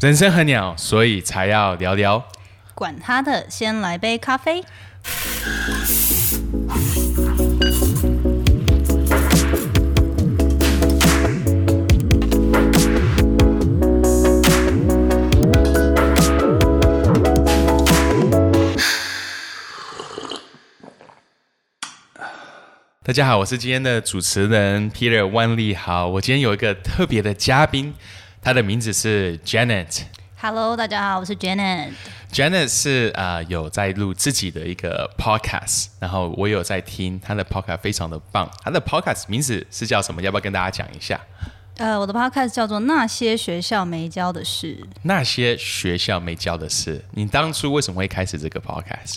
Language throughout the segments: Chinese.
人生很鸟，所以才要聊聊。管他的，先来杯咖啡。大家好，我是今天的主持人 Peter 万利豪。我今天有一个特别的嘉宾，他的名字是 Janet。Hello，大家好，我是 Janet。Janet 是啊、呃有在录自己的一个 podcast，然后我有在听他的 podcast，非常的棒。他的 podcast 名字是叫什么？要不要跟大家讲一下？呃，我的 podcast 叫做《那些学校没教的事》。那些学校没教的事，你当初为什么会开始这个 podcast？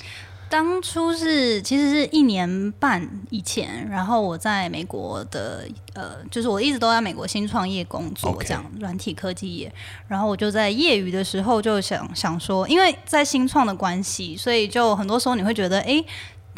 当初是其实是一年半以前，然后我在美国的呃，就是我一直都在美国新创业工作这样软体科技业。然后我就在业余的时候就想想说，因为在新创的关系，所以就很多时候你会觉得，哎，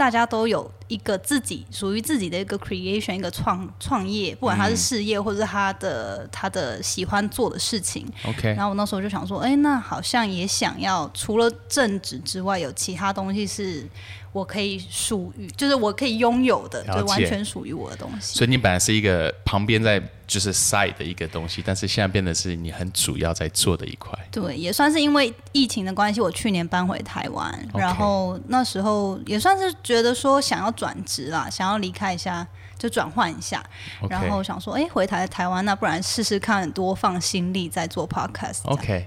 大家都有一个自己属于自己的一个 creation，一个创创业，不管他是事业或者是他的他的喜欢做的事情。OK，然后我那时候就想说，哎，那好像也想要除了正职之外，有其他东西是我可以属于，就是我可以拥有的，就完全属于我的东西。所以你本来是一个旁边在就是 side 的一个东西，但是现在变得是你很主要在做的一块。对，也算是因为疫情的关系，我去年搬回台湾然后那时候也算是觉得说想要转职啦，想要离开一下。就转换一下然后想说，哎，回台台湾，那不然试试看，多放心力在做 podcast。OK，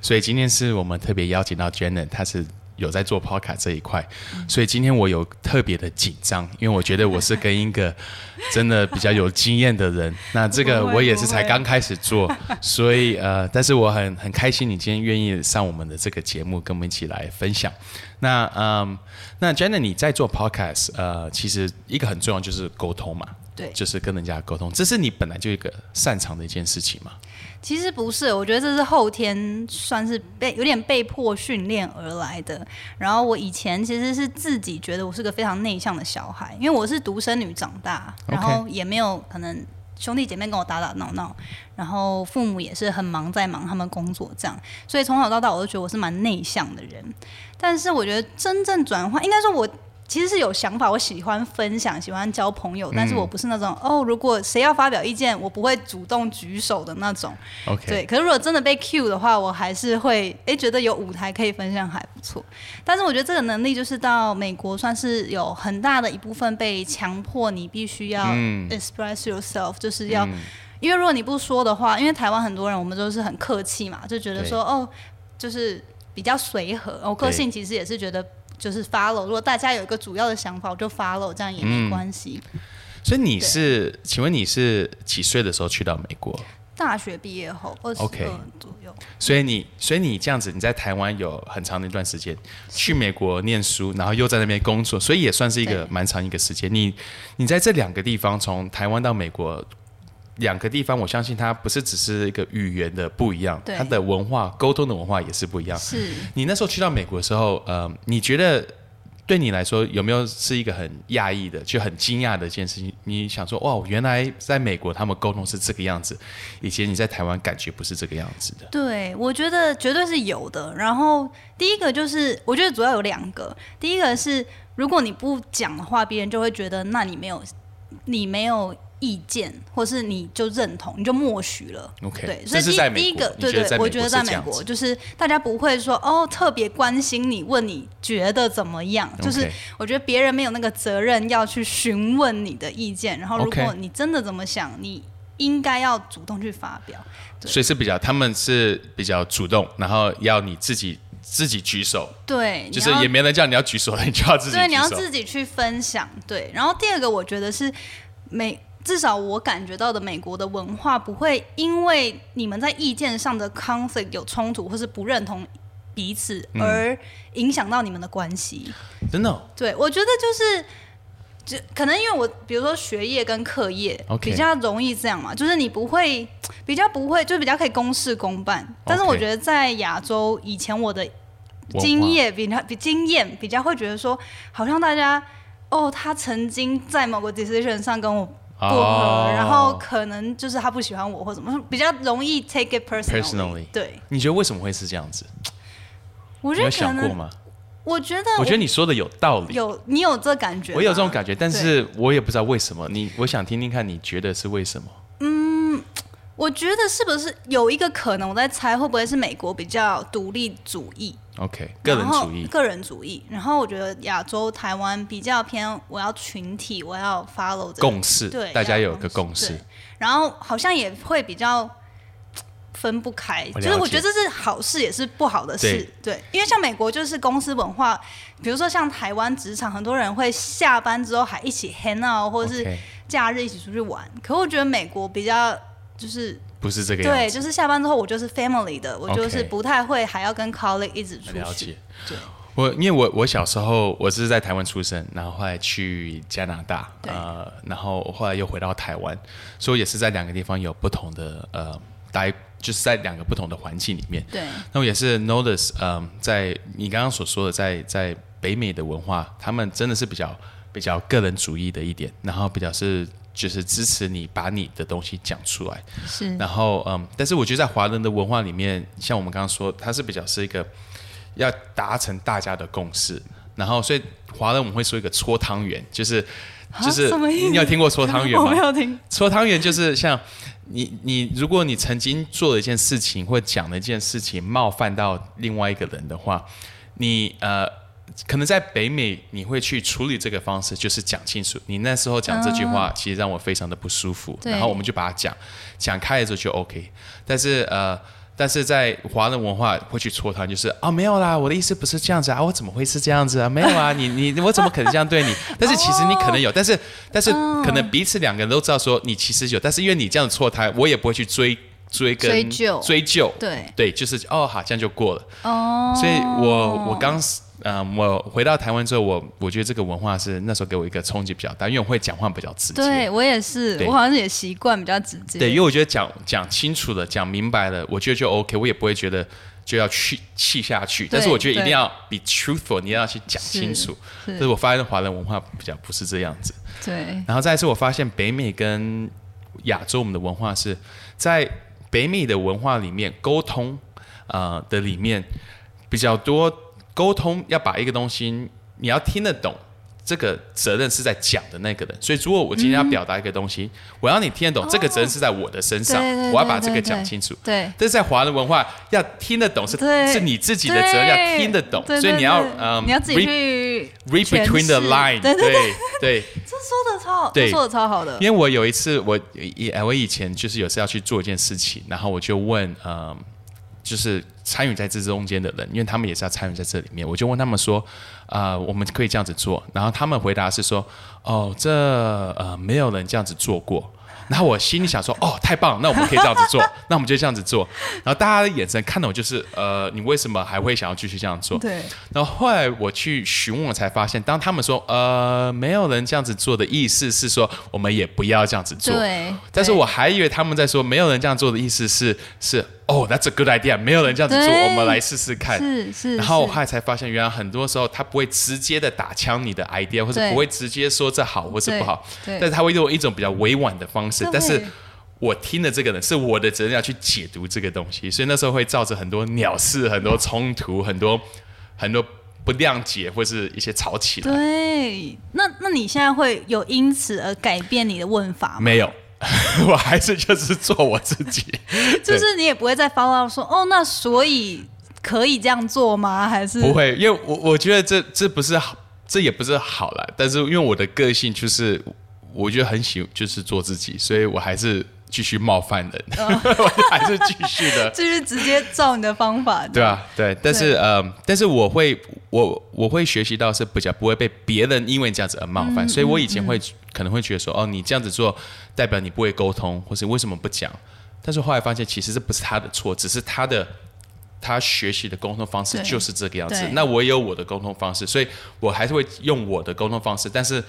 所以今天是我们特别邀请到 Janet，她是有在做 Podcast 这一块，所以今天我有特别的紧张，因为我觉得我是跟一个 真的比较有经验的人，那这个我也是才刚开始做，所以呃，但是我很很开心你今天愿意上我们的这个节目，跟我们一起来分享。那嗯，那 Jenna 你在做 Podcast，呃，其实一个很重要就是沟通嘛。对就是跟人家沟通，这是你本来就一个擅长的一件事情嘛。其实不是，我觉得这是后天算是被有点被迫训练而来的。然后我以前其实是自己觉得我是个非常内向的小孩，因为我是独生女长大，然后也没有可能兄弟姐妹跟我打打闹闹，然后父母也是很忙在忙他们工作这样，所以从小到大我都觉得我是蛮内向的人。但是我觉得真正转换，应该说我其实是有想法，我喜欢分享，喜欢交朋友，但是我不是那种、哦，如果谁要发表意见，我不会主动举手的那种。OK，对，可是如果真的被 cue 的话，我还是会哎觉得有舞台可以分享还不错。但是我觉得这个能力就是到美国算是有很大的一部分被强迫你必须要嗯 express yourself，、就是要。因为如果你不说的话，因为台湾很多人我们都是很客气嘛，就觉得说哦，就是比较随和。我个性其实也是觉得就是 follow，如果大家有一个主要的想法，我就 follow，这样也没关系。所以你是，请问你是几岁的时候去到美国？大学毕业后二十二左右。所以你，所以你这样子，你在台湾有很长的一段时间，去美国念书，然后又在那边工作，所以也算是一个蛮长一个时间。你，你在这两个地方，从台湾到美国。两个地方，我相信它不是只是一个语言的不一样，对它的文化、沟通的文化也是不一样。是，你那时候去到美国的时候，呃，你觉得对你来说有没有是一个很讶异的，就很惊讶的一件事情？你想说，哇，原来在美国他们沟通是这个样子，以前你在台湾感觉不是这个样子的。对，我觉得绝对是有的。然后第一个就是，我觉得主要有两个。第一个是，如果你不讲的话，别人就会觉得那你没有，你没有意见，或是你就认同，你就默许了。OK，对，所以第第一个，对对，我觉得在美国就是大家不会说哦特别关心你，问你觉得怎么样，就是我觉得别人没有那个责任要去询问你的意见，然后如果你真的怎么想，你应该要主动去发表。所以是比较，他们是比较主动，然后要你自己自己举手，对，就是也没人叫你要举手了，你就要自己。对，你要自己去分享。对，然后第二个，我觉得是美，至少我感觉到的美国的文化不会因为你们在意见上的 conflict 有冲突或是不认同彼此嗯而影响到你们的关系。真的哦、对，我觉得就是。就可能因为我，比如说学业跟课业 OK 比较容易这样嘛就是你不会比较不会，就比较可以公事公办。但是我觉得在亚洲，以前我的经验比较比经验比较会觉得说，好像大家哦，他曾经在某个 decision 上跟我不合，哦然后可能就是他不喜欢我或什么，比较容易 take it personally。Personally 对，你觉得为什么会是这样子？我你有觉得可能，想过吗？我觉得我觉得你说的有道理，有你有这感觉，我有这种感觉，但是我也不知道为什么。你，我想听听看，你觉得是为什么？我觉得是不是有一个可能，我在猜会不会是美国比较独立主义，OK，个人主义，个人主义。然后我觉得亚洲、台湾比较偏我要群体，我要 follow 这个共识，对，大家有一个共识。然后好像也会比较分不开，就是我觉得这是好事，也是不好的事。对，因为像美国就是公司文化，比如说像台湾职场，很多人会下班之后还一起 hang out，或者是假日一起出去玩。可我觉得美国比较就是不是这个对，样子。就是下班之后我就是 family 的，我就是不太会还要跟 colleague 一直出去了解。。对，我因为我我小时候我是在台湾出生，然后后来去加拿大，呃，然后后来又回到台湾，所以也是在两个地方有不同的呃待，就是在两个不同的环境里面。对，那我也是 notice，嗯、在你刚刚所说的在，在北美的文化，他们真的是比较比较个人主义的一点，然后比较是就是支持你把你的东西讲出来，是然后嗯，但是我觉得在华人的文化里面，像我们刚刚说，它是比较是一个要达成大家的共识，然后所以华人我们会说一个搓汤圆，就是就是你有听过搓汤圆我吗没？有听。搓汤圆就是像你你，如果你曾经做了一件事情或讲了一件事情冒犯到另外一个人的话，你呃。可能在北美，你会去处理这个方式，就是讲清楚。你那时候讲这句话，其实让我非常的不舒服，对然后我们就把它讲讲开了之后就 OK。但是呃，但是在华人文化会去戳他，就是哦没有啦，我的意思不是这样子啊，我怎么会是这样子啊？没有啊，你你我怎么可能这样对你？但是其实你可能有，但是但是可能彼此两个人都知道说你其实有，但是因为你这样戳他，我也不会去追追跟追究追究，对，对，就是哦好，这样就过了。哦，所以我我刚嗯，我回到台湾之后，我我觉得这个文化是那时候给我一个冲击比较大，因为我会讲话比较直接。对我也是，我好像也习惯比较直接。对，因为我觉得讲讲清楚了，讲明白了，我觉得就 OK，我也不会觉得就要去气下去。但是我觉得一定要 be truthful，你要去讲清楚。是但是我发现华人文化比较不是这样子。对，然后再一次，我发现北美跟亚洲我们的文化是在北美的文化里面沟通呃的里面比较多沟通，要把一个东西你要听得懂。这个责任是在讲的那个人，所以如果我今天要表达一个东西，我要你听得懂，这个责任是在我的身上，我要把这个讲清楚。对，但是在华人文化，要听得懂是是你自己的责任，要听得懂，所以你要嗯，你要自己去 read between the line，对对对。对。这说的超好，对。这说的超好的。因为我有一次，我以我以前就是有次要去做一件事情，然后我就问，呃，就是参与在这中间的人，因为他们也是要参与在这里面，我就问他们说，呃，我们可以这样子做，然后他们回答是说，哦，这呃没有人这样子做过。然后我心里想说，哦，太棒了，那我们可以这样子做，那我们就这样子做。然后大家的眼神看到我就是，呃，你为什么还会想要继续这样做？对，然后后来我去询问，我才发现，当他们说呃没有人这样子做的意思是说，我们也不要这样子做。对，但是我还以为他们在说没有人这样做的意思是是哦，That's a good idea，没有人这样子做，我们来试试看。是是，然后我是后来才发现，原来很多时候他不会直接的打枪你的 idea，或者不会直接说这好或是不好，对但是他会用一种比较委婉的方式。但是我听的这个人是我的责任要去解读这个东西，所以那时候会造成很多鸟事、很多冲突、很多很多不谅解或是一些吵起来。对。那那你现在会有因此而改变你的问法吗？没有，我还是就是做我自己。就是你也不会再 follow 说哦，那所以可以这样做吗？还是不会，因为我我觉得这这不是好，这也不是好了。但是因为我的个性就是，我觉得很喜就是做自己，所以我还是继续冒犯人，我 还是继续的。就是直接照你的方法？对啊，对，但是呃，但是我会，我我会学习到是比较不会被别人因为这样子而冒犯，所以我以前会可能会觉得说，哦，你这样子做代表你不会沟通，或是为什么不讲？但是后来发现，其实这不是他的错，只是他的他学习的沟通方式就是这个样子。那我也有我的沟通方式，所以我还是会用我的沟通方式，但是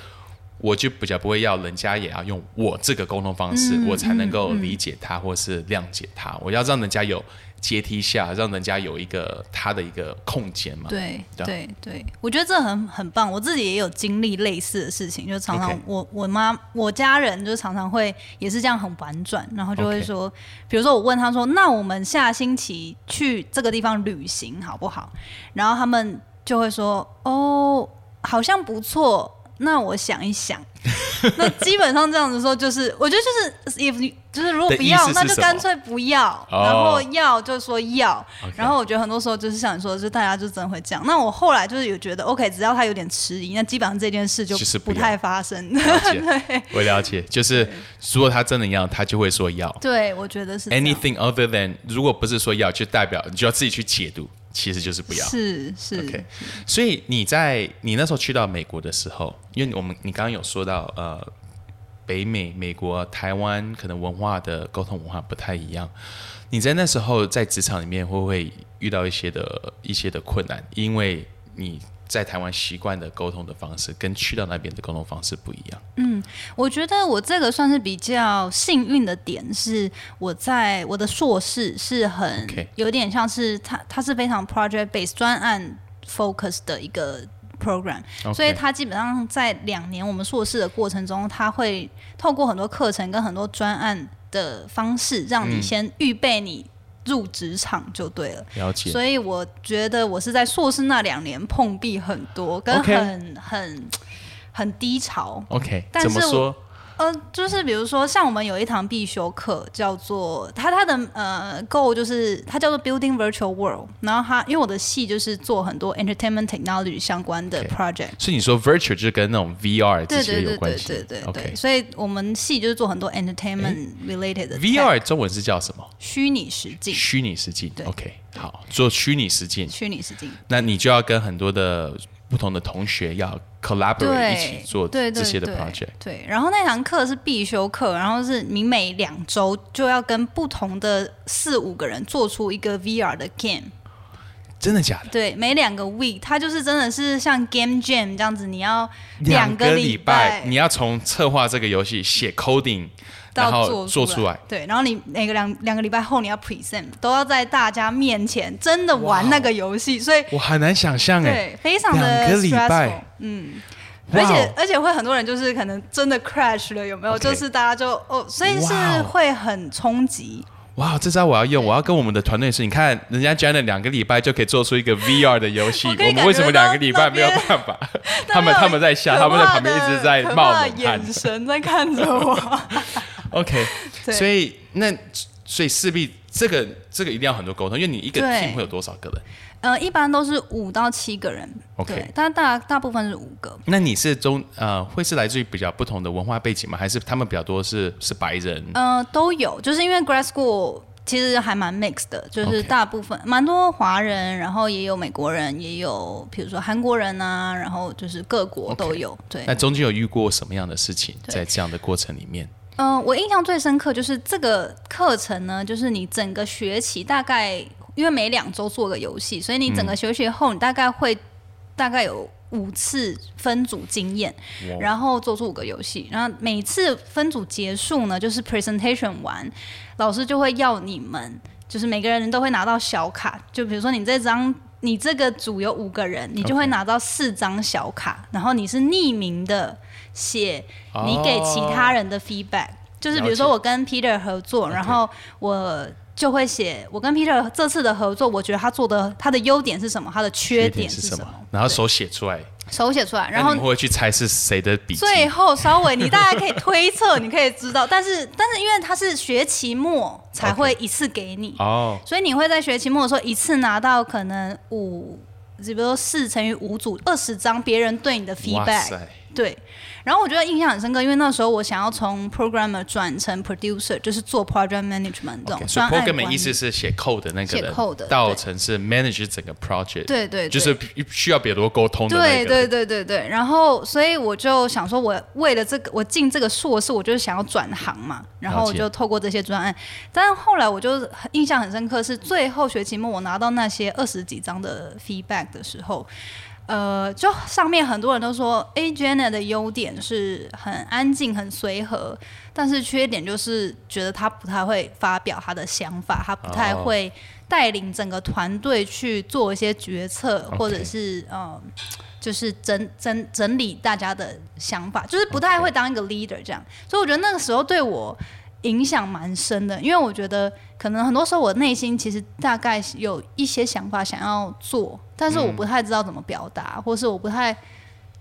我就比较不会要人家也要用我这个沟通方式，我才能够理解他或是谅解他。我要让人家有阶梯下，让人家有一个他的一个空间嘛。对对啊对对，我觉得这很很棒。我自己也有经历类似的事情，就常常我我妈我家人就常常会也是这样很婉转，然后就会说比如说我问他说，那我们下星期去这个地方旅行好不好？然后他们就会说，哦，好像不错。那我想一想，那基本上这样子说，就是我觉得就是 if 你就是如果不要，那就干脆不要，哦。然后要就说要。然后我觉得很多时候就是像你说的，就大家就真的会这样。那我后来就是有觉得，OK，只要他有点迟疑，那基本上这件事就就是不太发生。了解，我了解，就是如果他真的要，他就会说要。对，我觉得是 Anything other than 如果不是说要，就代表你就要自己去解读，其实就是不要。是是 OK，所以你在你那时候去到美国的时候，因为我们你刚刚有说到呃，北美、美国、台湾可能文化的沟通文化不太一样。你在那时候在职场里面会不会遇到一些的一些的困难？因为你在台湾习惯的沟通的方式跟去到那边的沟通方式不一样。嗯我觉得我这个算是比较幸运的点，是我在我的硕士是很有点像是它它是非常 project based 专案 focus 的一个 program，OK 所以它基本上在两年我们硕士的过程中，它会透过很多课程跟很多专案的方式，让你先预备你入职场就对了。了解。所以我觉得我是在硕士那两年碰壁很多，跟很很很低潮。OK，但是怎么说？呃，就是比如说，像我们有一堂必修课叫做它它的呃 goal 就是它叫做 Building Virtual World，然后它因为我的系就是做很多 entertainment technology 相关的 project，所以你说 virtual 就是跟那种 VR 这对对对些有关系。对对对对 OK，所以我们系就是做很多 entertainment related 的 VR 中文是叫什么？虚拟实境，虚拟实境。对 OK，好，做虚拟实境，虚拟实境。那你就要跟很多的不同的同学要 collaborate，一起做这些的 project。对，然后那堂课是必修课，然后是你每两周就要跟不同的四五个人做出一个 VR 的 game。真的假的？对，每两个 week，它就是真的是像 game jam 这样子，你要两个两礼拜你要从策划这个游戏写 coding，然做做出来。对，然后你每个两两个礼拜后你要 present，都要在大家面前真的玩那个游戏，所以我很难想象哎，对，非常的两个礼 stressful 拜。嗯。而且而且会很多人就是可能真的 crash 了，有没有就是大家就哦，所以是会很冲击。哇，这招我要用，我要跟我们的团队说，你看人家 Janet 两个礼拜就可以做出一个 VR 的游戏，我们为什么两个礼拜没有办法？他们他们在笑，他们在旁边一直在冒眼。神在看着我。OK，所以那所以势必这个这个一定要很多沟通，因为你一个对 team 会有多少个人？呃，一般都是五到七个人 OK 对，但大大部分是五个。那你是中呃会是来自于比较不同的文化背景吗？还是他们比较多是是白人？呃，都有，就是因为 grad school 其实还蛮 mix 的，就是大部分蛮多华人，然后也有美国人，也有比如说韩国人啊，然后就是各国都有。对，那中间有遇过什么样的事情在这样的过程里面？嗯、我印象最深刻就是这个课程呢，就是你整个学期大概因为每两周做个游戏，所以你整个学期后你大概会大概有五次分组经验，然后做出五个游戏，然后每次分组结束呢，就是 presentation 完，老师就会要你们，就是每个人都会拿到小卡，就比如说你这张。你这个组有五个人，你就会拿到四张小卡然后你是匿名的写你给其他人的 feedback，、就是比如说我跟 Peter 合作，然后我就会写我跟 Peter 这次的合作，我觉得他做的他的优点是什么，他的缺点是什么，然后手写出来，手写出来，然后那你会去猜是谁的笔？最后稍微你大概可以推测，你可以知道，但是 但是因为他是学期末才会一次给你哦，所以你会在学期末的时候一次拿到可能五，比如说四乘以五组二十张别人对你的 feedback，塞，对，然后我觉得印象很深刻，因为那时候我想要从 programmer 转成 producer，就是做 project management 这种所以 programmer 意思是写 code 的那个写人到成是 manage 整个 project，对对对。就是需要比较多沟通的那个人。对对对对对，然后所以我就想说，我为了这个，我进这个硕士，我就是想要转行嘛，然后我就透过这些专案，但是后来我就印象很深刻，是最后学期末我拿到那些二十几张的 feedback 的时候。呃，就上面很多人都说，哎，Jenna 的优点是很安静、很随和，但是缺点就是觉得他不太会发表他的想法，他不太哦会带领整个团队去做一些决策或者是呃，就是整整整理大家的想法，就是不太会当一个 leader 这样。所以我觉得那个时候对我影响蛮深的，因为我觉得可能很多时候我内心其实大概有一些想法想要做，但是我不太知道怎么表达，或是我不太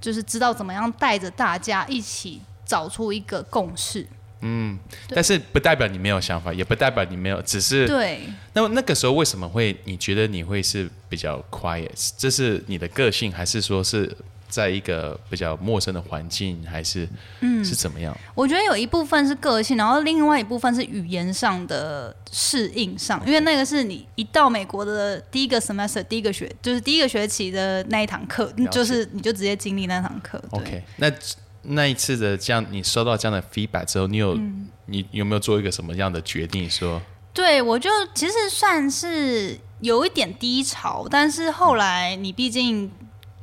就是知道怎么样带着大家一起找出一个共识。嗯但是不代表你没有想法，也不代表你没有，只是对，那么那个时候为什么会你觉得你会是比较 quiet？这是你的个性，还是说是在一个比较陌生的环境，还是嗯是怎么样？我觉得有一部分是个性，然后另外一部分是语言上的适应上，因为那个是你一到美国的第一个 semester 第一个学，就是第一个学期的那一堂课，就是你就直接经历那堂课。OK，那那一次的这样，你收到这样的 feedback 之后，你有、嗯你有没有做一个什么样的决定说？对，我就其实算是有一点低潮，但是后来你毕竟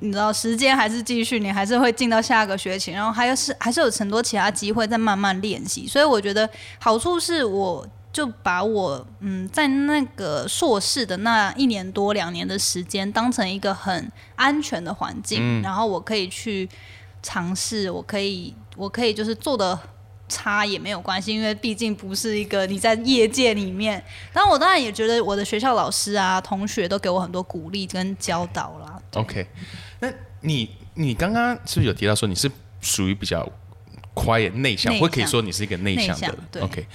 你知道时间还是继续，你还是会进到下个学期，然后还有是还是有很多其他机会在慢慢练习，所以我觉得好处是我。就把我嗯，在那个硕士的那一年多两年的时间，当成一个很安全的环境，然后我可以去尝试，我可以，我可以就是做的差也没有关系，因为毕竟不是一个你在业界里面。然后我当然也觉得我的学校老师啊、同学都给我很多鼓励跟教导啦。OK，那你你刚刚是不是有提到说你是属于比较 quiet 内向，或可以说你是一个内向的 OK，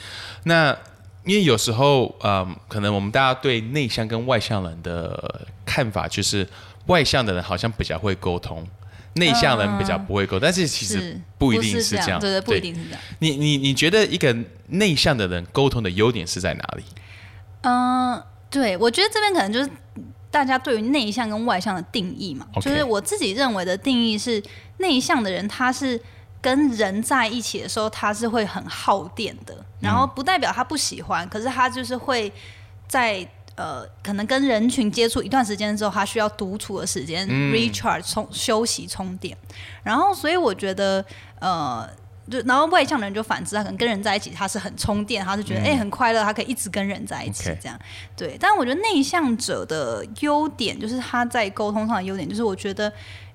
那因为有时候嗯，可能我们大家对内向跟外向人的看法就是，外向的人好像比较会沟通。内向人比较不会沟通，但是其实不一定是是这样对对，不一定是这样。你你你觉得一个内向的人沟通的优点是在哪里？嗯，对，我觉得这边可能就是大家对于内向跟外向的定义嘛就是我自己认为的定义是，内向的人他是跟人在一起的时候，他是会很耗电的，然后不代表他不喜欢，可是他就是会在。呃，可能跟人群接触一段时间之后，他需要独处的时间、recharge 充休息充电。然后，所以我觉得，呃，就然后外向的人就反之，他可能跟人在一起，他是很充电，他是觉得哎、很快乐，他可以一直跟人在一起这样。对，但我觉得内向者的优点就是他在沟通上的优点，就是我觉得，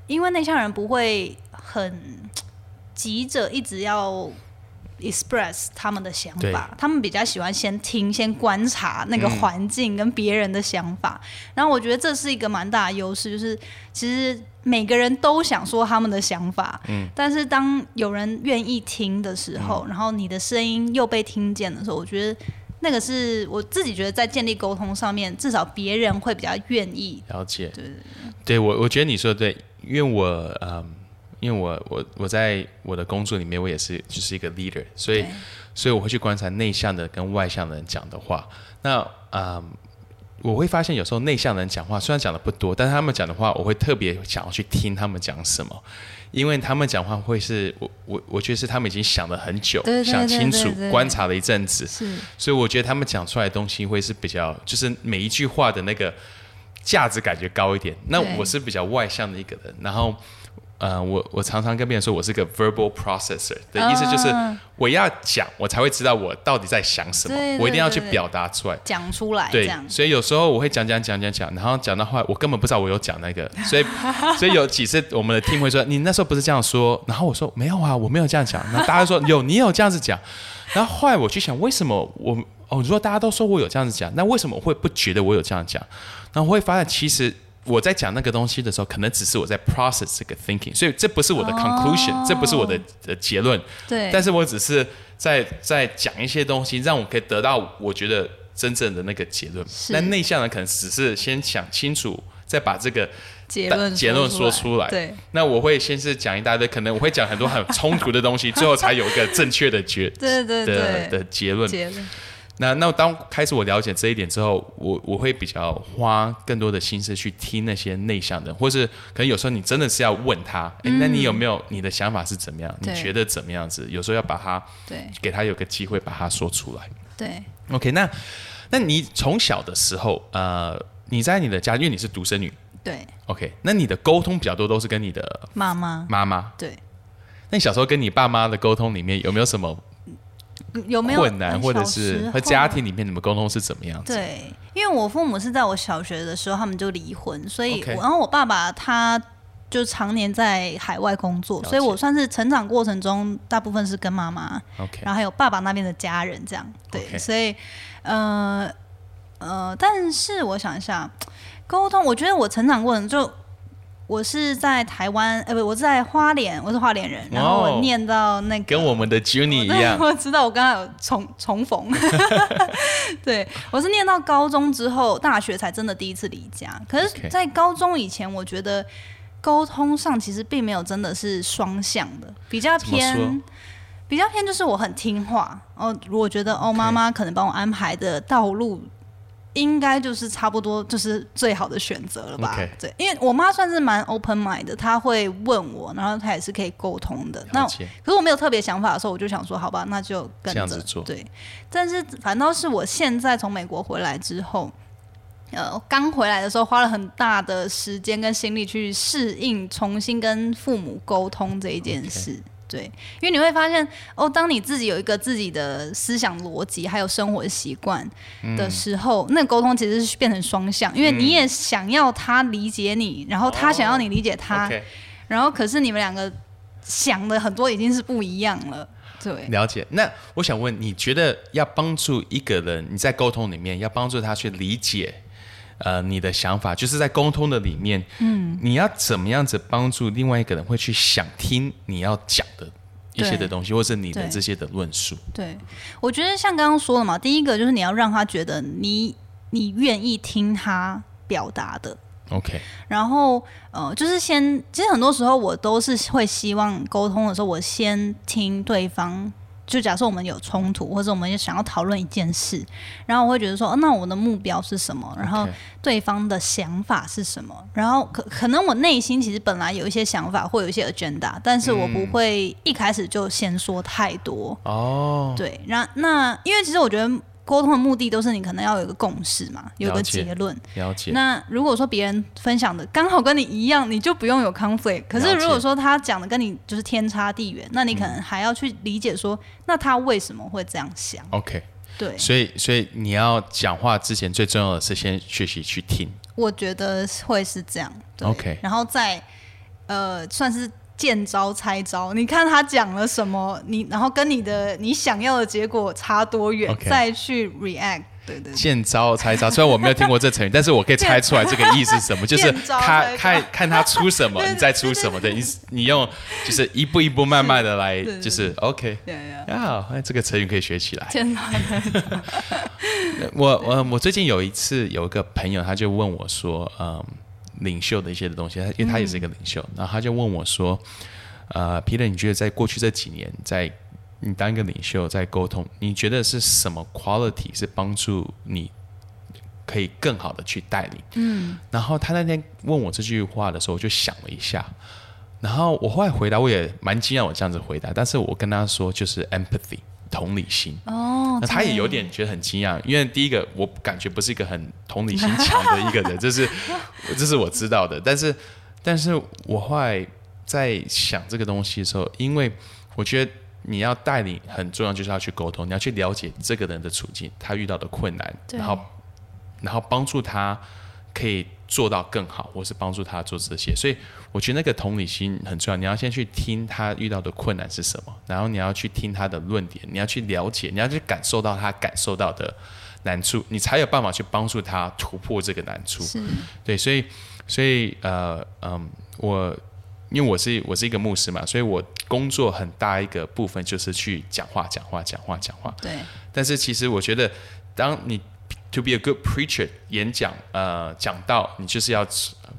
因为内向人不会很急着一直要 express 他们的想法，他们比较喜欢先听、先观察那个环境跟别人的想法。然后我觉得这是一个蛮大的优势，就是其实每个人都想说他们的想法，嗯，但是当有人愿意听的时候，然后你的声音又被听见的时候，我觉得那个是我自己觉得在建立沟通上面，至少别人会比较愿意。了解，对对对我我觉得你说的对，因为我嗯，因为我我我在我的工作里面，我也是就是一个 leader，所以所以我会去观察内向的跟外向的人讲的话。那嗯，我会发现有时候内向的人讲话虽然讲的不多，但是他们讲的话，我会特别想要去听他们讲什么。因为他们讲话会是我我我觉得是他们已经想了很久，对对想清楚观察了一阵子，是所以我觉得他们讲出来的东西会是比较，就是每一句话的那个价值感觉高一点。那我是比较外向的一个人，然后，呃，我我常常跟别人说我是个 verbal processor 的意思就是啊我要讲，我才会知道我到底在想什么，我一定要去表达出来。讲出来对，。所以有时候我会讲讲讲讲讲，然后讲到后来我根本不知道我有讲那个，所 以所以有几次我们的 team 会说你那时候不是这样说，然后我说没有啊，我没有这样讲，然后大家说有你有这样子讲，然后后来我去想为什么我哦，如果大家都说我有这样子讲，那为什么我会不觉得我有这样讲？然后我会发现其实。我在讲那个东西的时候，可能只是我在 process 这个 thinking，所以这不是我的 conclusion，、这不是我的的结论，对，但是我只是在在讲一些东西，让我可以得到我觉得真正的那个结论。是。那内向的可能只是先想清楚，再把这个结论结论说出出来对。那我会先是讲一大堆，可能我会讲很多很冲突的东西，最后才有一个正确的结对对的结论。结论那那当开始我了解这一点之后，我我会比较花更多的心思去听那些内向的人，或是可能有时候你真的是要问他，哎、那你有没有你的想法是怎么样？你觉得怎么样子？有时候要把他对给他有个机会把它说出来。对 OK，那那你从小的时候，呃，你在你的家，因为你是独生女，对，OK，那你的沟通比较多都是跟你的妈妈，妈妈。对，那你小时候跟你爸妈的沟通里面有没有什么有没有困难，或者是和家庭里面你们沟通是怎么样子？对，因为我父母是在我小学的时候他们就离婚，所以然后我爸爸他就常年在海外工作，所以我算是成长过程中大部分是跟妈妈然后还有爸爸那边的家人这样。对所以呃呃，但是我想一下，沟通，我觉得我成长过程就。我是在台湾，呃，不，我是在花莲，我是花莲人，然后哦我念到那个跟我们的 Juni 一样，我知道，我刚刚有重 重逢。对，我是念到高中之后，大学才真的第一次离家。可是，在高中以前，我觉得沟通上其实并没有真的是双向的，比较偏。比较偏就是我很听话哦，我觉得哦，妈妈可能帮我安排的道路，应该就是差不多就是最好的选择了吧。对，因为我妈算是蛮 open mind 的，她会问我，然后她也是可以沟通的。那可是我没有特别想法的时候，我就想说，好吧，那就跟着。这样子做。对，但是反倒是我现在从美国回来之后，呃，刚回来的时候花了很大的时间跟心力去适应，重新跟父母沟通这一件事。对，因为你会发现，哦，当你自己有一个自己的思想逻辑，还有生活习惯的时候，那沟通其实是变成双向，因为你也想要他理解你，然后他想要你理解他然后可是你们两个想的很多已经是不一样了。对，了解。那我想问，你觉得要帮助一个人，你在沟通里面要帮助他去理解，呃，你的想法，就是在沟通的里面，嗯，你要怎么样子帮助另外一个人会去想听你要讲的一些的东西，或是你的这些的论述？对，我觉得像刚刚说的嘛，第一个就是你要让他觉得你你愿意听他表达的，OK，然后呃，就是先，其实很多时候我都是会希望沟通的时候，我先听对方。就假设我们有冲突，或者我们想要讨论一件事，然后我会觉得说，哦、那我的目标是什么？然后对方的想法是什么？然后可可能我内心其实本来有一些想法，或有一些 agenda，但是我不会一开始就先说太多。哦，对，然那因为其实我觉得沟通的目的都是你可能要有一个共识嘛，有一个结论。了解。那如果说别人分享的刚好跟你一样，你就不用有 conflict。可是如果说他讲的跟你就是天差地远，那你可能还要去理解说，那他为什么会这样想？OK，对，所以所以你要讲话之前，最重要的是先学习去听。我觉得会是这样。对 OK 然后再呃，算是。见招拆招，你看他讲了什么，你然后跟你的你想要的结果差多远再去 react。对对对。见招拆招，虽然我没有听过这成语，但是我可以猜出来这个意思是什么，就是他看看看他出什么，你再出什么的，意思你用就是一步一步慢慢的来，就是 OK 对对，啊，哎，这个成语可以学起来。见招 我我我最近有一次有一个朋友，他就问我说，嗯，领袖的一些的东西，他因为他也是一个领袖，然后他就问我说，呃，Peter，你觉得在过去这几年，在你当一个领袖，在沟通，你觉得是什么 quality 是帮助你可以更好的去带领？嗯，然后他那天问我这句话的时候，我就想了一下。然后我后来回答，我也蛮惊讶我这样子回答，但是我跟他说就是 empathy 同理心。哦，那他也有点觉得很惊讶，因为第一个我感觉不是一个很同理心强的一个人，这是这是我知道的。但是，但是我后来在想这个东西的时候，因为我觉得你要带领很重要，就是要去沟通，你要去了解这个人的处境，他遇到的困难，然后然后帮助他可以做到更好，或是帮助他做这些。所以我觉得那个同理心很重要。你要先去听他遇到的困难是什么，然后你要去听他的论点，你要去了解，你要去感受到他感受到的难处，你才有办法去帮助他突破这个难处。是对，所以所以呃嗯，我因为我是我是一个牧师嘛，所以我工作很大一个部分就是去讲话、讲话、讲话、讲话。对但是其实我觉得，当你 to be a good preacher 演讲呃讲到，你就是要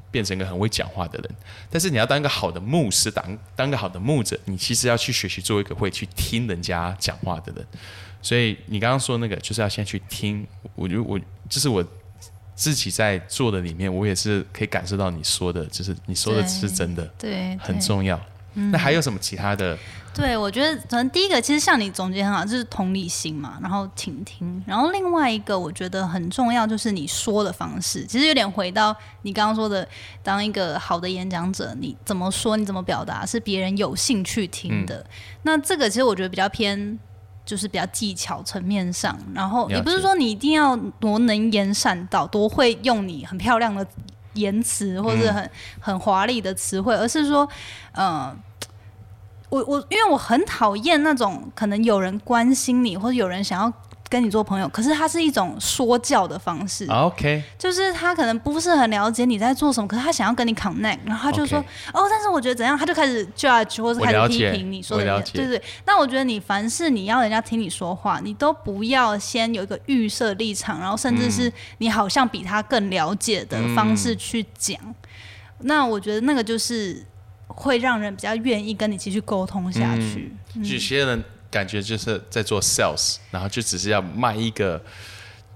变成一个很会讲话的人。但是你要当一个好的牧师，当当一个好的牧者，你其实要去学习做一个会去听人家讲话的人。所以你刚刚说那个，就是要先去听。我觉得我这是我自己在做的里面，我也是可以感受到你说的，就是你说的是真的，对，很重要。那还有什么其他的对，我觉得可能第一个其实像你总结很好，就是同理心嘛，然后倾听，然后另外一个我觉得很重要就是你说的方式，其实有点回到你刚刚说的，当一个好的演讲者，你怎么说，你怎么表达，是别人有兴趣听的。那这个其实我觉得比较偏，就是比较技巧层面上，然后也不是说你一定要多能言善道，多会用你很漂亮的言辞或者很很华丽的词汇，而是说，呃。我我因为我很讨厌那种可能有人关心你或者有人想要跟你做朋友，可是他是一种说教的方式。OK，就是他可能不是很了解你在做什么，可是他想要跟你 connect，然后他就说 OK 哦，但是我觉得怎样，他就开始 judge 或者开始批评你说的对对。那我觉得你凡是你要人家听你说话，你都不要先有一个预设立场，然后甚至嗯是你好像比他更了解的方式去讲。那我觉得那个就是会让人比较愿意跟你继续沟通下去。有些人感觉就是在做 sales，然后就只是要卖一个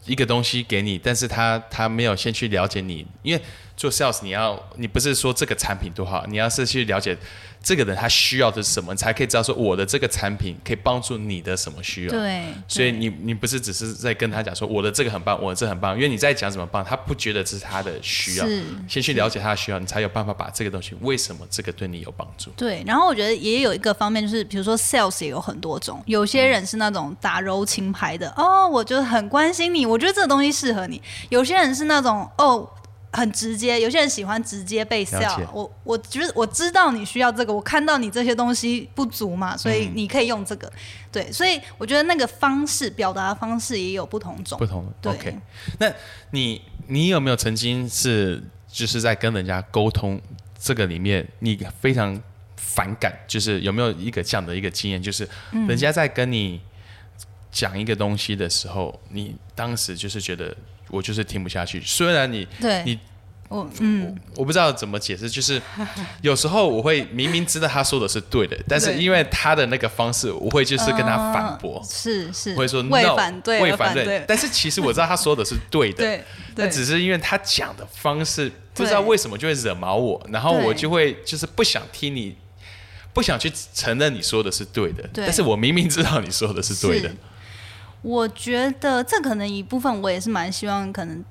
一个东西给你，但是他他没有先去了解你，因为做 sales 你要你不是说这个产品多好，你要是去了解这个人他需要的是什么，你才可以知道说我的这个产品可以帮助你的什么需要。对，所以你你不是只是在跟他讲说我的这个很棒，我的这个很棒，因为你在讲什么棒，他不觉得这是他的需要，是先去了解他的需要，你才有办法把这个东西为什么这个对你有帮助。对，然后我觉得也有一个方面，就是比如说 sales 也有很多种，有些人是那种打柔情牌的，哦，我就很关心你，我觉得这个东西适合你；有些人是那种哦。很直接，有些人喜欢直接被了 sell。我我觉得我知道你需要这个，我看到你这些东西不足嘛，所嗯以你可以用这个。对，所以我觉得那个方式表达的方式也有不同种不。同的。对 OK，那你你有没有曾经是就是在跟人家沟通这个里面，你非常反感，就是有没有一个这样的一个经验，就是嗯人家在跟你讲一个东西的时候，你当时就是觉得我就是听不下去，虽然你对，你我嗯，我不知道怎么解释，就是 有时候我会明明知道他说的是对的，但是因为他的那个方式，我会就是跟他反驳。呃，是是，会说 no，反对为反对，但是其实我知道他说的是对的，那只是因为他讲的方式不知道为什么就会惹毛我，然后我就会就是不想听你，不想去承认你说的是对的，对。但是我明明知道你说的是对的。是，我觉得这可能一部分我也是蛮希望可能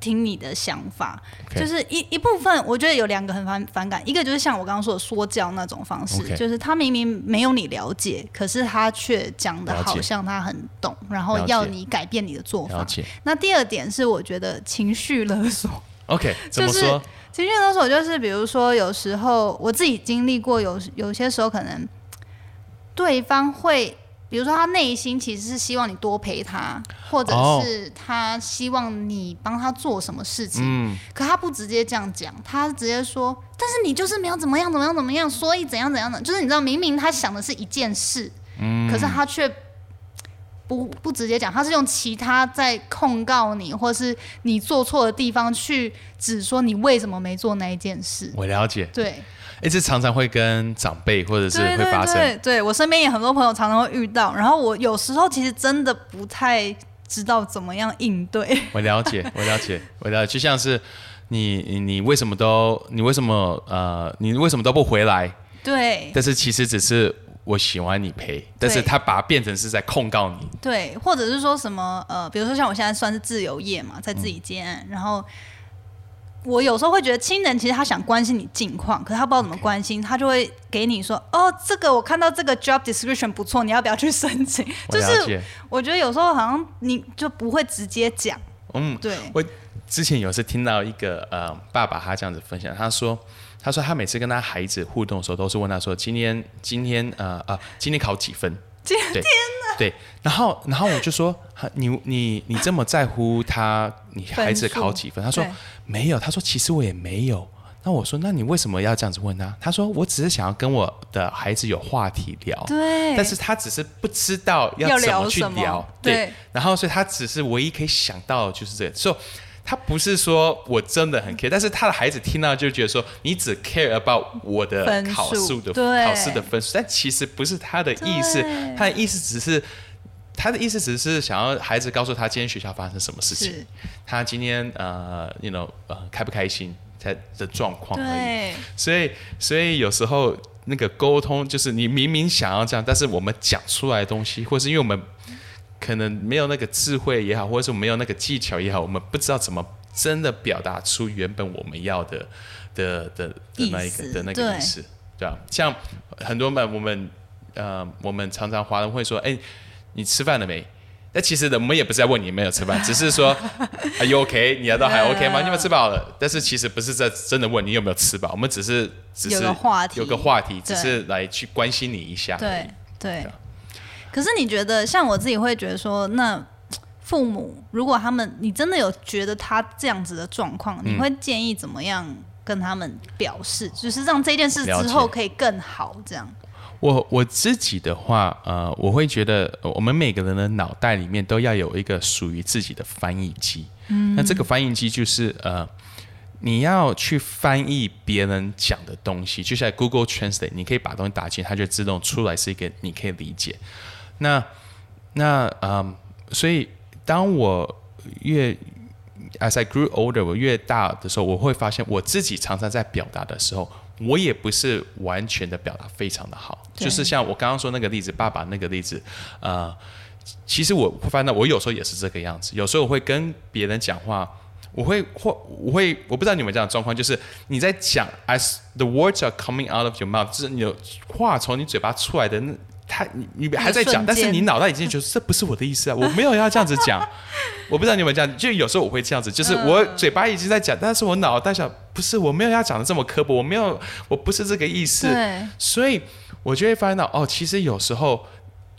听你的想法就是一一部分我觉得有两个很反反感，一个就是像我刚刚说的说教那种方式就是他明明没有你了解，可是他却讲的好像他很懂，然后要你改变你的做法。那第二点是我觉得情绪勒索。？OK，怎么就是说？情绪勒索就是，比如说有时候我自己经历过有，有些时候可能对方会，比如说他内心其实是希望你多陪他，或者哦是他希望你帮他做什么事情，嗯，可他不直接这样讲，他直接说，但是你就是没有怎么样怎么样怎么样，所以怎样怎样的，就是你知道，明明他想的是一件事，嗯可是他却。不不直接讲，他是用其他在控告你，或是你做错的地方去指说你为什么没做那一件事。我了解，对，哎，这常常会跟长辈或者是会发生，对对，我身边也很多朋友常常会遇到，然后我有时候其实真的不太知道怎么样应对。我了解，我了解，我了解，就像是你你你为什么都你为什么呃你为什么都不回来？对但是其实只是我喜欢你陪，但是他把它变成是在控告你。对，或者是说什么呃，比如说像我现在算是自由业嘛，在自己接案，然后。我有时候会觉得亲人其实他想关心你近况，可是他不知道怎么关心，他就会给你说：“哦，这个我看到这个 job description 不错，你要不要去申请？”就是我觉得有时候好像你就不会直接讲，嗯，对，我之前有次听到一个呃爸爸他这样子分享，他说他说他每次跟他孩子互动的时候，都是问他说今天今天呃啊今天考几分？今对对，然后然后我就说你你你这么在乎他你孩子考几分？他说没有，他说其实我也没有。那我说那你为什么要这样子问他？他说我只是想要跟我的孩子有话题聊。对，但是他只是不知道要怎么去聊聊，对。然后所以他只是唯一可以想到的就是这个，所以他不是说我真的很 care，但是他的孩子听到就觉得说你只 care about 我的考数的考试的分数，但其实不是他的意思，他的意思只是。他的意思只是想要孩子告诉他今天学校发生什么事情，他今天呃，you know，呃，开不开心，他的状况而已。所以，所以有时候那个沟通，就是你明明想要这样，但是我们讲出来的东西，或是因为我们可能没有那个智慧也好，或者是没有那个技巧也好，我们不知道怎么真的表达出原本我们要的的的的那一个的那个意思，对啊，像很多们我们呃，我们常常华人会说，哎，你吃饭了没？那其实我们也不是在问你没有吃饭，只是说，Are you OK？你要都还 OK 吗？你有没有吃饱了？但是其实不是在真的问你有没有吃饱，我们只是只是有个话题，有个话题，只是来去关心你一下。对对。可是你觉得，像我自己会觉得说，那 父母如果他们，你真的有觉得他这样子的状况，你会建议怎么样跟他们表示，就是让这件事之后可以更好这样。我我自己的话，呃，我会觉得我们每个人的脑袋里面都要有一个属于自己的翻译机。嗯，那这个翻译机就是呃，你要去翻译别人讲的东西，就像 Google Translate，你可以把东西打进，它就自动出来是一个你可以理解。那那嗯，所以当我越 as I grew older，我越大的时候，我会发现我自己常常在表达的时候。我也不是完全的表达非常的好，就是像我刚刚说那个例子，爸爸那个例子，呃，其实我会发现，我有时候也是这个样子。有时候我会跟别人讲话，我会或我会，我不知道你们这样的状况，就是你在讲，as the words are coming out of your mouth，就是你的话从你嘴巴出来的那。他你你还在讲，但是你脑袋已经觉得这不是我的意思啊，我没有要这样子讲。我不知道你有没有这样，就有时候我会这样子，就是我嘴巴已经在讲，但是我脑袋想不是，我没有要讲的这么刻薄，我没有，我不是这个意思。所以我就会发现到，哦，其实有时候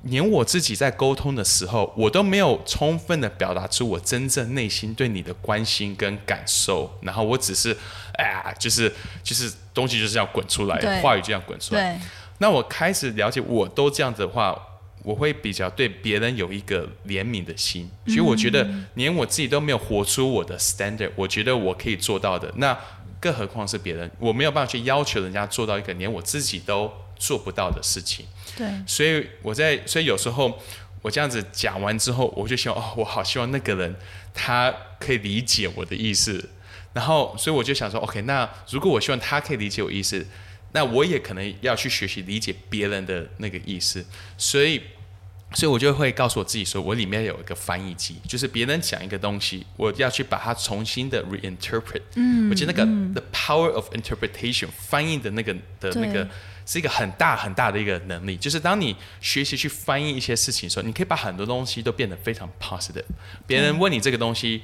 连我自己在沟通的时候，我都没有充分的表达出我真正内心对你的关心跟感受，然后我只是哎呀，就是就是东西就是这样滚出来，话语这样滚出来。那我开始了解，我都这样子的话，我会比较对别人有一个怜悯的心。所以我觉得，连我自己都没有活出我的 standard，我觉得我可以做到的，那更何况是别人？我没有办法去要求人家做到一个连我自己都做不到的事情。对。所以我在，所以有时候我这样子讲完之后，我就希望，哦，我好希望那个人他可以理解我的意思。然后，所以我就想说，OK，那如果我希望他可以理解我意思。那我也可能要去学习理解别人的那个意思，所以，所以我就会告诉我自己说，我里面有一个翻译机，就是别人讲一个东西，我要去把它重新的 reinterpret。嗯，我觉得那个 the power of interpretation 翻译的那个的那个是一个很大很大的一个能力，就是当你学习去翻译一些事情的时候，你可以把很多东西都变得非常 positive。别人问你这个东西，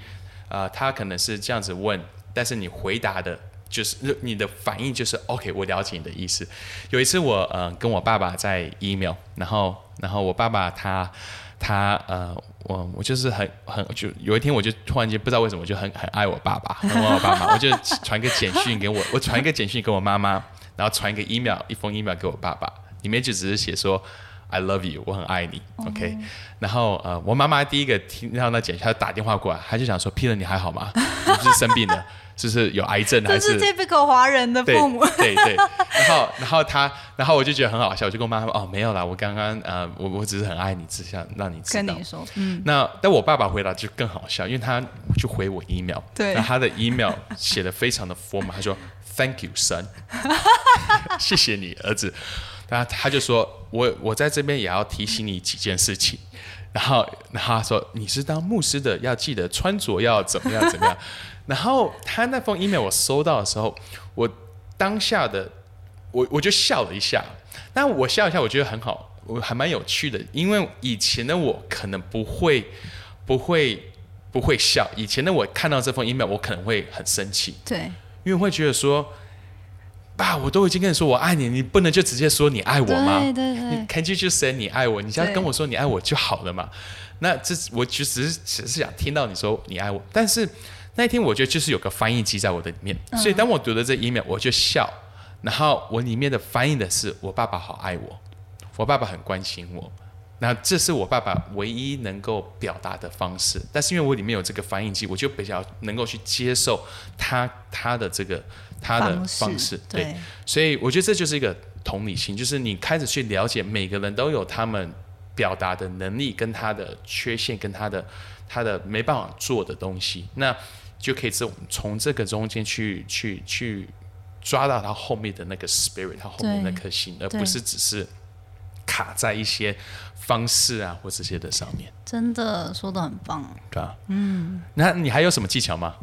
啊，他可能是这样子问，但是你回答的。就是你的反应就是 OK，我了解你的意思。有一次我呃跟我爸爸在 email，然后然后我爸爸他他呃我我就是很很就有一天我就突然间不知道为什么我就很很爱我爸爸，很爱我爸爸，我就传个简讯给我，我传一个简讯给我妈妈，然后传一个 email 一封 email 给我爸爸，里面就只是写说 I love you，我很爱你，OK。然后呃我妈妈第一个听到那简讯，她打电话过来，她就想说 Peter 你还好吗？是生病了？就是有癌症还是？typical 华人的父母。对对，然后然后他，然后我就觉得很好笑，我就跟我妈说：“哦，没有啦，我刚刚呃，我我只是很爱你，只想让你知道。”跟你说，嗯。那但我爸爸回答就更好笑，因为他就回我 email，对，他的 email 写的非常的 formal，他说：“Thank you, son，谢谢你儿子。”然后他就说：“我我在这边也要提醒你几件事情。”然后然后他说：“你是当牧师的，要记得穿着要怎么样怎么样。”然后他那封 email 我收到的时候，我当下的我我就笑了一下。但我笑一下，我觉得很好，我还蛮有趣的。因为以前的我可能不会不会不会笑，以前的我看到这封 email 我可能会很生气。对，因为会觉得说，爸，我都已经跟你说我爱你，你不能就直接说你爱我吗？对对对，Can you just say 你爱我？你只要跟我说你爱我就好了嘛。那这我其实只是想听到你说你爱我，但是。那一天我觉得就是有个翻译机在我的里面，所以当我读了这 email，我就笑，然后我里面的翻译的是我爸爸好爱我，我爸爸很关心我，那这是我爸爸唯一能够表达的方式。但是因为我里面有这个翻译机，我就比较能够去接受他他的这个他的方式，对，所以我觉得这就是一个同理心，就是你开始去了解每个人都有他们表达的能力跟他的缺陷跟他的他的没办法做的东西，那。就可以从从这个中间去去去抓到他后面的那个 spirit，他后面那颗心，而不是只是卡在一些方式啊或这些的上面，真的说的很棒。对吧？嗯，那你还有什么技巧吗？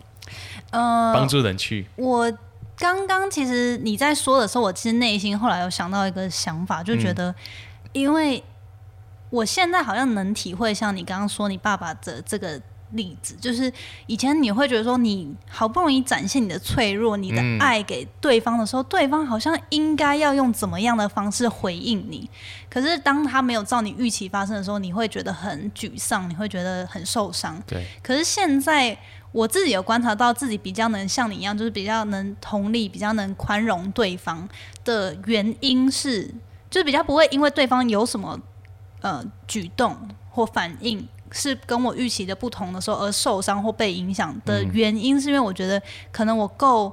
呃，帮助人去我刚刚其实你在说的时候，我其实内心后来有想到一个想法，就觉嗯得，因为我现在好像能体会像你刚刚说你爸爸的这个例子，就是以前你会觉得说你好不容易展现你的脆弱、你的嗯。爱给对方的时候，对方好像应该要用怎么样的方式回应你，可是当他没有照你预期发生的时候，你会觉得很沮丧，你会觉得很受伤。对。可是现在我自己有观察到自己比较能像你一样，就是比较能同理、比较能宽容对方的原因是，就是比较不会因为对方有什么呃举动或反应是跟我预期的不同的时候而受伤或被影响的原因，是因为我觉得可能我够。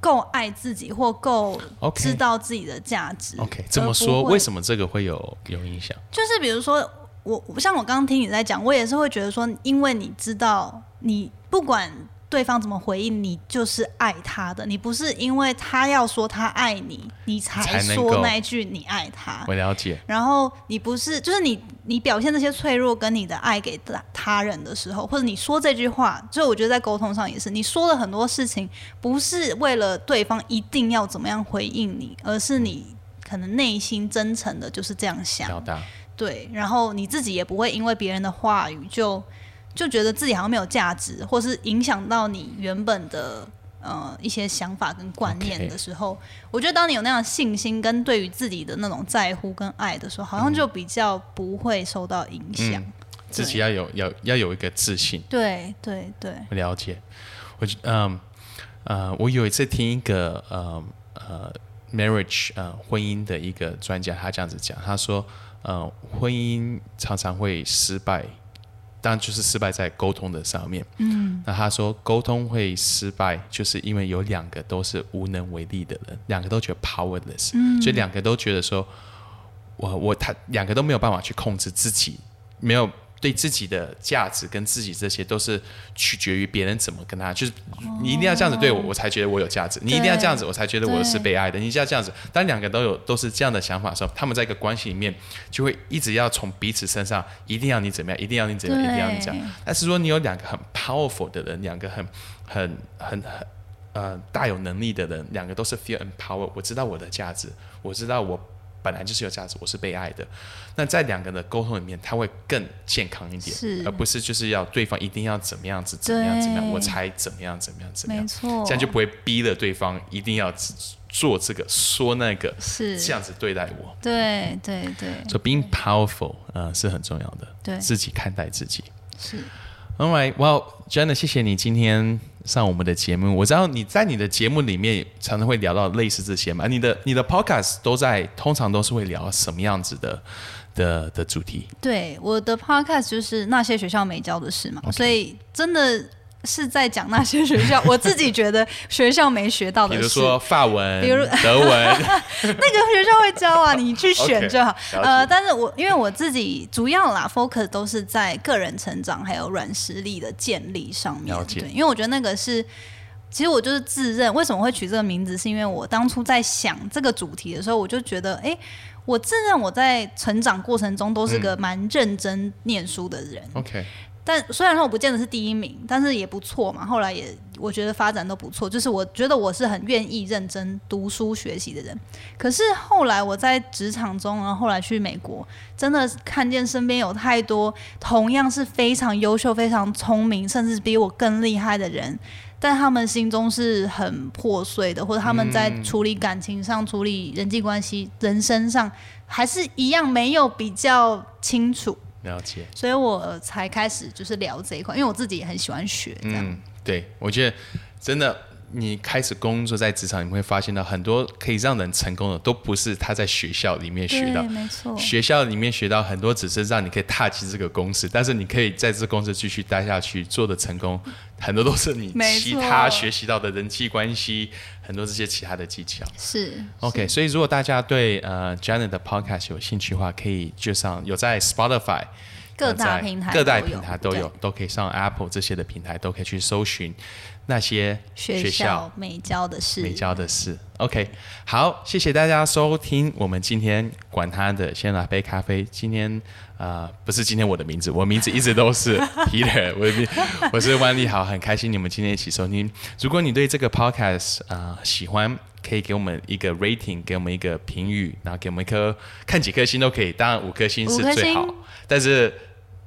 够爱自己，或够知道自己的价值。OK，这么说，为什么这个会有有影响？就是比如说，我像我刚刚听你在讲，我也是会觉得说，因为你知道，你不管对方怎么回应，你就是爱他的，你不是因为他要说他爱你，你才说那一句你爱他。我了解，然后你不是，就是你你表现这些脆弱跟你的爱给他他人的时候，或者你说这句话，就我觉得在沟通上也是，你说了很多事情不是为了对方一定要怎么样回应你，而是你可能内心真诚的就是这样想。表达对，然后你自己也不会因为别人的话语就就觉得自己好像没有价值，或是影响到你原本的呃一些想法跟观念的时候我觉得当你有那样的信心跟对于自己的那种在乎跟爱的时候，好像就比较不会受到影响。嗯自己要有要要有一个自信。对对对，我了解，我觉嗯呃，我有一次听一个呃呃 marriage 呃婚姻的一个专家，他这样子讲，他说呃婚姻常常会失败，当然就是失败在沟通的上面。嗯，那他说沟通会失败，就是因为有两个都是无能为力的人，两个都觉得 powerless，、所以两个都觉得说，我我他两个都没有办法去控制自己，没有对自己的价值跟自己这些都是取决于别人怎么跟他，就是你一定要这样子对我，我才觉得我有价值；你一定要这样子，我才觉得我是被爱的。你一定要这样子，当两个都有都是这样的想法的时候，他们在一个关系里面就会一直要从彼此身上，一定要你怎么样，一定要你怎么样，一定要你这样。但是说你有两个很 powerful 的人，两个很很很很呃大有能力的人，两个都是 feel empowered，我知道我的价值，我知道我本来就是有价值，我是被爱的。那在两个人的沟通里面，他会更健康一点，是。而不是就是要对方一定要怎么样子，怎么样怎么样，我才怎么样怎么样怎么样，这样就不会逼了对方一定要做这个说那个，是。这样子对待我。对对对。所以 being powerful，呃，是很重要的，对。自己看待自己。是。All right, well, Jenna，谢谢你今天上我们的节目。我知道你在你的节目里面常常会聊到类似这些嘛，你的你的 podcast 都在通常都是会聊什么样子的的的主题？对，我的 podcast 就是那些学校没教的事嘛所以真的是在讲那些学校 我自己觉得学校没学到的。比如说法文、比如德文，那个学校会教啊，你去选 就好。呃，但是我因为我自己主要啦，focus 都是在个人成长还有软实力的建立上面。对，因为我觉得那个是。其实我就是自认，为什么会取这个名字，是因为我当初在想这个主题的时候，我就觉得，哎，我自认我在成长过程中都是个蛮认真念书的人。OK，但虽然说我不见得是第一名，但是也不错嘛。后来也我觉得发展都不错，就是我觉得我是很愿意认真读书学习的人。可是后来我在职场中，然后后来去美国，真的看见身边有太多同样是非常优秀、非常聪明，甚至比我更厉害的人。但他们心中是很破碎的，或者他们在处理感情上、处理人际关系、人生上，还是一样没有比较清楚。了解。所以我才开始就是聊这一块，因为我自己也很喜欢学这样。嗯，对，我觉得真的，你开始工作在职场，你会发现到很多可以让人成功的，都不是他在学校里面学到对，。没错，学校里面学到很多，只是让你可以踏进这个公司，但是你可以在这个公司继续待下去，做的成功，很多都是你没其他学习到的人际关系，很多这些其他的技巧。是 OK，所以如果大家对呃 Janet 的 Podcast 有兴趣的话，可以就上有在 Spotify 各大平台各大都有平台都有，都可以上 Apple 这些的平台都可以去搜寻那些学校美教的事，美教的事。OK，好，谢谢大家收听我们今天管他的，先拿杯咖啡。今天呃，不是今天我的名字，我名字一直都是 Peter，我我是万利豪，很开心你们今天一起收听。如果你对这个 Podcast 啊喜欢，可以给我们一个 rating，给我们一个评语，然后给我们一颗看几颗星都可以，当然五颗星是最好，但是。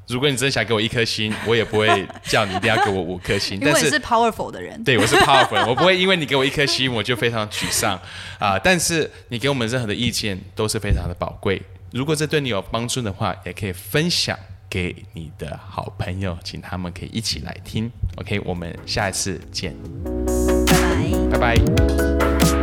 如果你真想给我一颗星，我也不会叫你一定要给我五颗星。因为你是 powerful 的人。对，我是 powerful，我不会因为你给我一颗星，我就非常沮丧 啊。但是你给我们任何的意见都是非常的宝贵。如果这对你有帮助的话，也可以分享给你的好朋友，请他们可以一起来听。OK，我们下一次见。拜拜。拜拜。